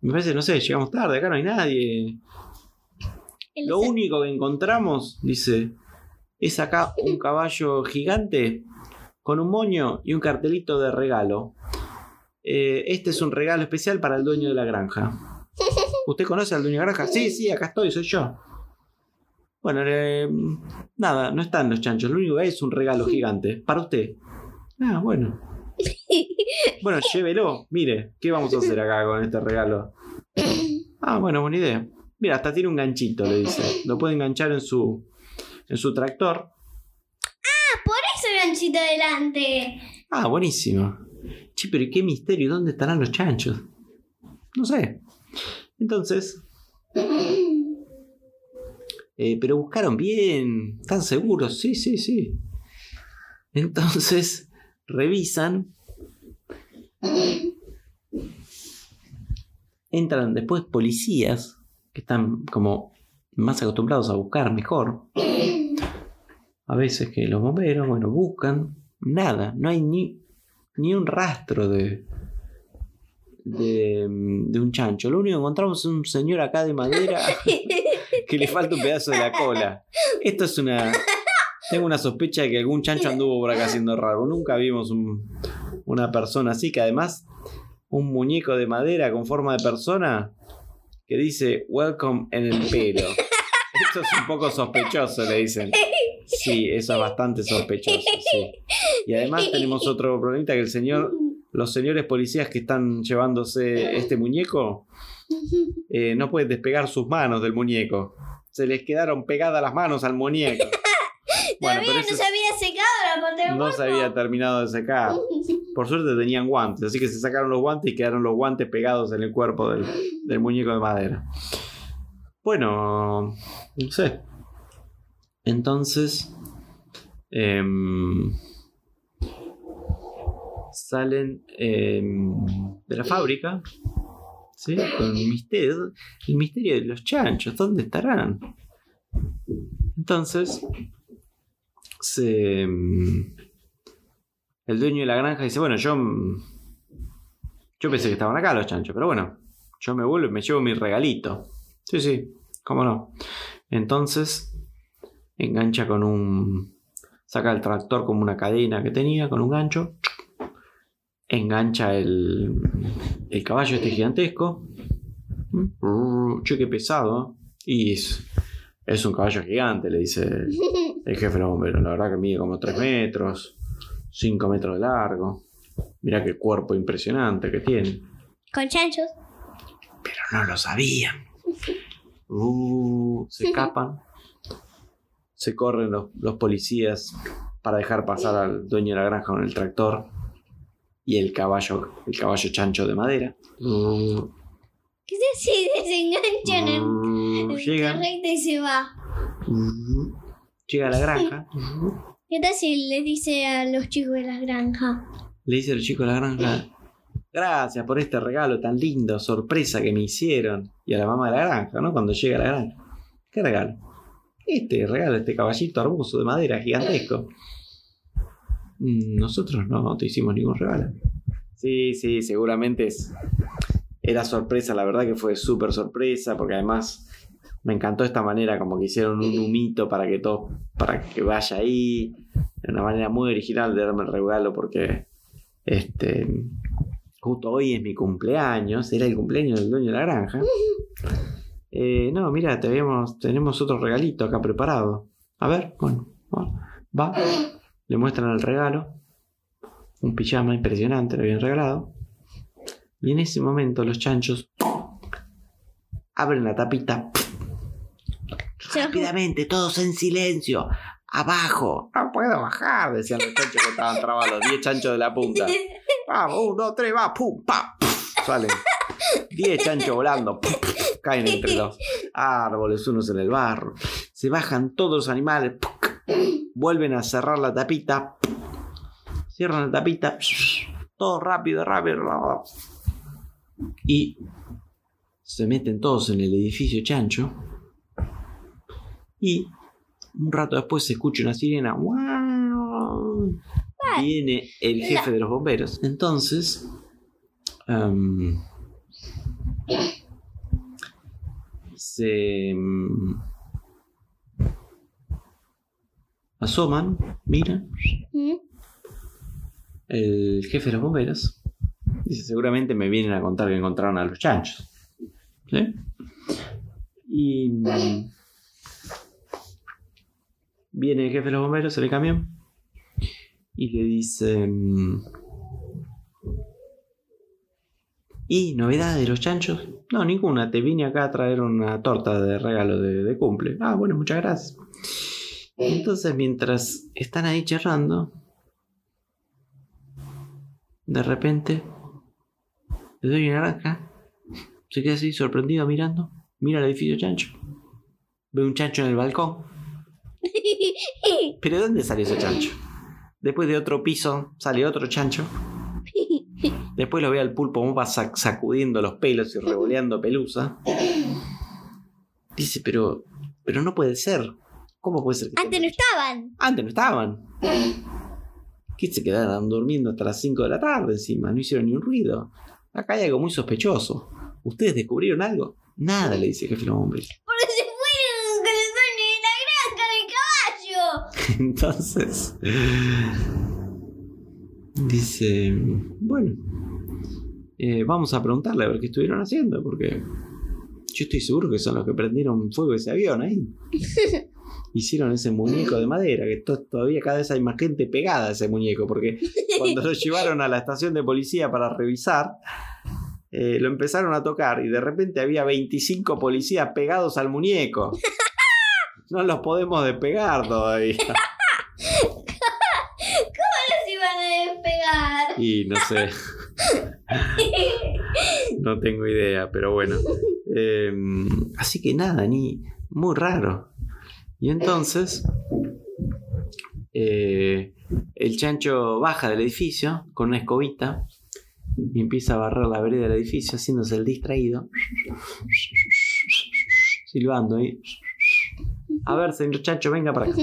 Me parece, no sé, llegamos tarde, acá no hay nadie. Lo único que encontramos, dice, es acá un caballo gigante con un moño y un cartelito de regalo. Eh, este es un regalo especial para el dueño de la granja. ¿Usted conoce al dueño de la granja? Sí, sí, acá estoy, soy yo. Bueno, eh, nada, no están los chanchos. Lo único que hay es un regalo gigante para usted. Ah, bueno. Bueno, llévelo. Mire, ¿qué vamos a hacer acá con este regalo? Ah, bueno, buena idea. Mira, hasta tiene un ganchito, le dice. Lo puede enganchar en su, en su tractor. Ese ganchito adelante. Ah, buenísimo. Che, pero ¿y qué misterio? ¿Dónde estarán los chanchos? No sé. Entonces. eh, pero buscaron bien. ¿Están seguros? Sí, sí, sí. Entonces, revisan. Entran después policías que están como más acostumbrados a buscar mejor. A veces que los bomberos, bueno, buscan. Nada, no hay ni ni un rastro de, de, de un chancho. Lo único que encontramos es un señor acá de madera que le falta un pedazo de la cola. Esto es una... Tengo una sospecha de que algún chancho anduvo por acá haciendo raro. Nunca vimos un- una persona así, que además un muñeco de madera con forma de persona que dice welcome en el pelo. Esto es un poco sospechoso, le dicen. Sí, eso es bastante sospechoso, sí. Y además tenemos otro problemita que el señor, los señores policías que están llevándose este muñeco, eh, no pueden despegar sus manos del muñeco. Se les quedaron pegadas las manos al muñeco. Bueno, Todavía no se había secado la parte del no cuerpo. se había terminado de secar. Por suerte tenían guantes, así que se sacaron los guantes y quedaron los guantes pegados en el cuerpo del, del muñeco de madera. Bueno, no sé. Entonces, em, salen em, de la fábrica, ¿sí? Con el misterio, el misterio de los chanchos, ¿dónde estarán? Entonces, em, el dueño de la granja dice, bueno, yo... Yo pensé que estaban acá los chanchos, pero bueno, yo me vuelvo y me llevo mi regalito. Sí, sí, cómo no. Entonces, engancha con un... Saca el tractor como una cadena que tenía, con un gancho. Engancha el, el caballo este gigantesco. Che, qué pesado. Y es, es un caballo gigante, le dice el, el jefe de los bomberos. La verdad que mide como 3 metros, 5 metros de largo. Mira qué cuerpo impresionante que tiene. Con chanchos. Pero no lo sabían. Uh, se escapan. Se corren los, los policías para dejar pasar al dueño de la granja con el tractor y el caballo, el caballo chancho de madera. Uh, ¿Qué si desenganchan llegan, carrito y se va? uh, llega a la granja. ¿Qué tal si le dice a los chicos de la granja? Le dice el chico de la granja, gracias por este regalo tan lindo, sorpresa que me hicieron. Y a la mamá de la granja, ¿no? Cuando llega a la granja. ¿Qué regalo? Este regalo, este caballito hermoso de madera gigantesco. "Mm, Nosotros no te hicimos ningún regalo. Sí, sí, seguramente es... Era sorpresa, la verdad que fue súper sorpresa, porque además me encantó esta manera, como que hicieron un humito para que todo, para que vaya ahí. De una manera muy original de darme el regalo, porque este, justo hoy es mi cumpleaños, era el cumpleaños del dueño de la granja. Eh, no, mira, te tenemos otro regalito acá preparado. A ver, bueno, va, va. Le muestran el regalo. Un pijama impresionante, le habían regalado. Y en ese momento los chanchos abren la tapita. Rápidamente, todos en silencio. Abajo. No puedo bajar, decían los chanchos que estaban trabados, los 10 chanchos de la punta. Vamos, uno, dos, tres, va, pum, pa, puf, salen. Diez chanchos volando, puf, caen entre los árboles, unos en el barro. Se bajan todos los animales, vuelven a cerrar la tapita, cierran la tapita, todo rápido, rápido. Y se meten todos en el edificio chancho. Y un rato después se escucha una sirena. Viene el jefe de los bomberos. Entonces. em, se. em, asoman, miran. ¿Mm? El jefe de los bomberos. Dice: Seguramente me vienen a contar que encontraron a los chanchos. ¿Sí? Y. mm, Viene el jefe de los bomberos en el camión y le dice... mm, ¿Y novedad de los chanchos? No, ninguna. Te vine acá a traer una torta de regalo de, de cumple. Ah, bueno, muchas gracias. Entonces, mientras están ahí charlando, de repente, le doy una naranja. Se queda así, sorprendido, mirando. Mira el edificio chancho. Ve un chancho en el balcón. ¿Pero de dónde salió ese chancho? Después de otro piso sale otro chancho. Después lo ve al pulpo Mopa sac- sacudiendo los pelos y revoleando pelusa. Dice, pero, pero no puede ser. ¿Cómo puede ser? que Antes no estaban. Antes no estaban. que se quedaron durmiendo hasta las 5 de la tarde encima, no hicieron ni un ruido. Acá hay algo muy sospechoso. ¿Ustedes descubrieron algo? Nada, le dice el jefe de los bomberos. Porque se fueron con el dueño de la granja del caballo. Entonces, dice, bueno, eh, vamos a preguntarle a ver qué estuvieron haciendo, porque yo estoy seguro que son los que prendieron fuego ese avión ahí. Hicieron ese muñeco de madera, que to- todavía cada vez hay más gente pegada a ese muñeco, porque cuando lo llevaron a la estación de policía para revisar, eh, lo empezaron a tocar y de repente había 25 policías pegados al muñeco. No los podemos despegar todavía. Se iban a despegar. Y no sé, no tengo idea, pero bueno. Eh, así que nada, ni muy raro. Y entonces, eh, el chancho baja del edificio con una escobita y empieza a barrer la vereda del edificio haciéndose el distraído. Silbando ahí. A ver, señor chancho, venga para acá.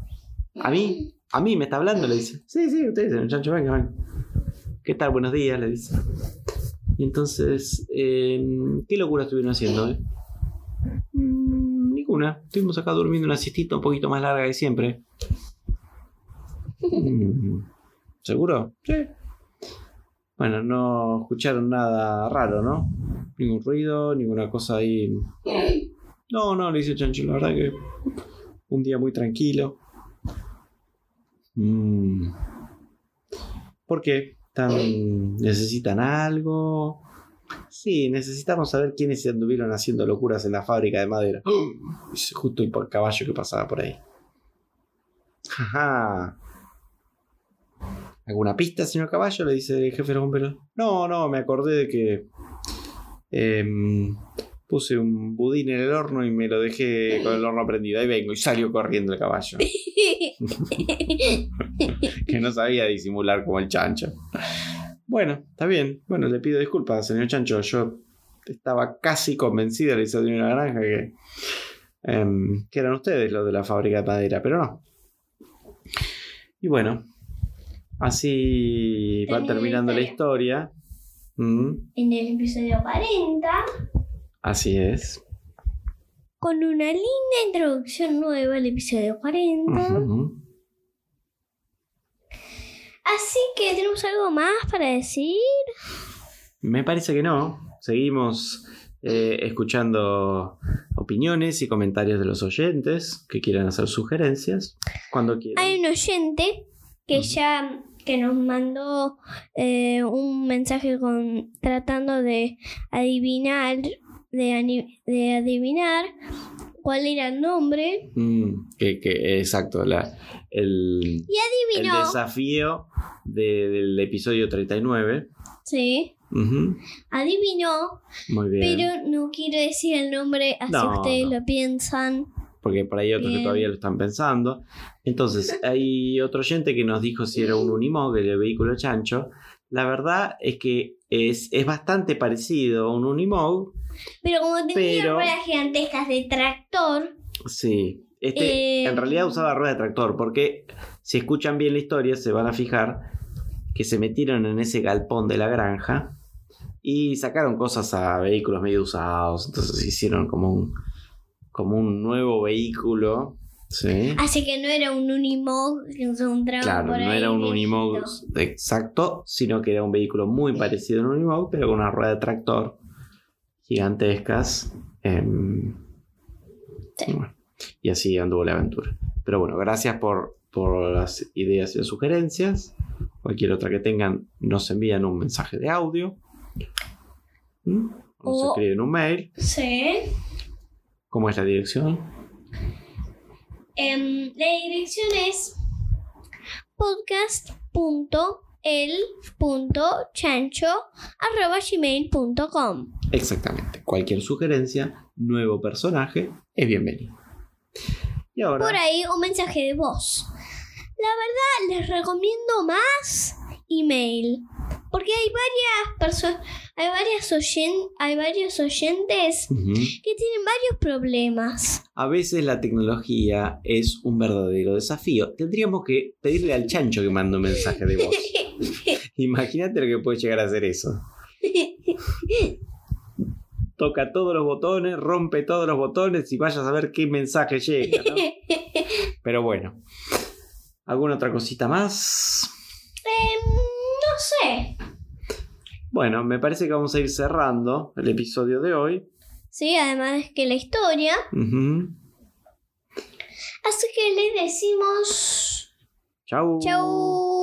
¿A mí? ¿A mí me está hablando? Le dice. Sí, sí, usted, señor chancho, venga, venga. ¿Qué tal? Buenos días, le dice. Y entonces, eh, ¿qué locura estuvieron haciendo? eh? "Mm, ninguna. Estuvimos acá durmiendo una siestita un poquito más larga que siempre. "Mm, ¿Seguro? Sí. Bueno, no escucharon nada raro, ¿no? Ningún ruido, ninguna cosa ahí. No, no, le dice Chancho, la verdad que un día muy tranquilo. Mm. ¿Por qué? ¿Tan- ¿Necesitan algo? Sí, necesitamos saber quiénes se anduvieron haciendo locuras en la fábrica de madera. Justo el caballo que pasaba por ahí. Ajá. ¿Alguna pista, señor caballo? Le dice el jefe de los bomberos. No, no, me acordé de que em, puse un budín en el horno y me lo dejé con el horno prendido. Ahí vengo y salió corriendo el caballo. que no sabía disimular como el chancho. Bueno, está bien. Bueno, le pido disculpas, señor chancho. Yo estaba casi convencida, le hizo de una granja, que, em, que eran ustedes los de la fábrica de madera, pero no. Y bueno, así va la terminando la historia. Mm, En el episodio 40, así es. con una linda introducción nueva al episodio 40. Ujú. Así que tenemos algo más para decir. Me parece que no. Seguimos eh, escuchando opiniones y comentarios de los oyentes que quieran hacer sugerencias cuando quieran. Hay un oyente que ya que nos mandó eh, un mensaje con tratando de adivinar de, adivinar cuál era el nombre Mm, que, que- exacto, la, el, y el desafío de- del episodio 39. sí Ujú, adivinó Muy bien. pero no quiero decir el nombre así No, ustedes no. lo piensan porque por ahí hay otros que todavía lo están pensando. Entonces, hay otro oyente que nos dijo si era un Unimog, el vehículo chancho. La verdad es que es, es bastante parecido a un Unimog, pero como tenía Pero- ruedas gigantescas de tractor Sí. Este Eh, en realidad usaba rueda de tractor, porque si escuchan bien la historia se van a fijar que se metieron en ese galpón de la granja y sacaron cosas a vehículos medio usados, entonces hicieron como un como un nuevo vehículo, ¿sí? así que no era un Unimog que encontraban Claro, por no ahí era un viejito. Unimog exacto, sino que era un vehículo muy parecido a un Unimog, pero con una rueda de tractor gigantescas. em, Sí. y, bueno, y así anduvo la aventura. Pero bueno, gracias por, por las ideas y sugerencias. Cualquier otra que tengan, nos envían un mensaje de audio. ¿Mm? O nos escriben un mail. sí ¿Cómo es la dirección? Em, la dirección es podcast.el.chancho.gmail.com Exactamente. Cualquier sugerencia, nuevo personaje, es bienvenido. Y ahora. Por ahí un mensaje de voz. La verdad, les recomiendo más email. Porque hay varias personas, hay varias oyen- hay varios oyentes que tienen varios problemas. A veces la tecnología es un verdadero desafío. Tendríamos que pedirle al chancho que mande un mensaje de voz. Imagínate lo que puede llegar a hacer eso. Toca todos los botones, rompe todos los botones y vaya a saber qué mensaje llega. ¿no? Pero bueno. ¿Alguna otra cosita más? No sé. Bueno, me parece que vamos a ir cerrando el episodio de hoy. Sí, además es que la historia. Ujú. Así que les decimos Chau. chau.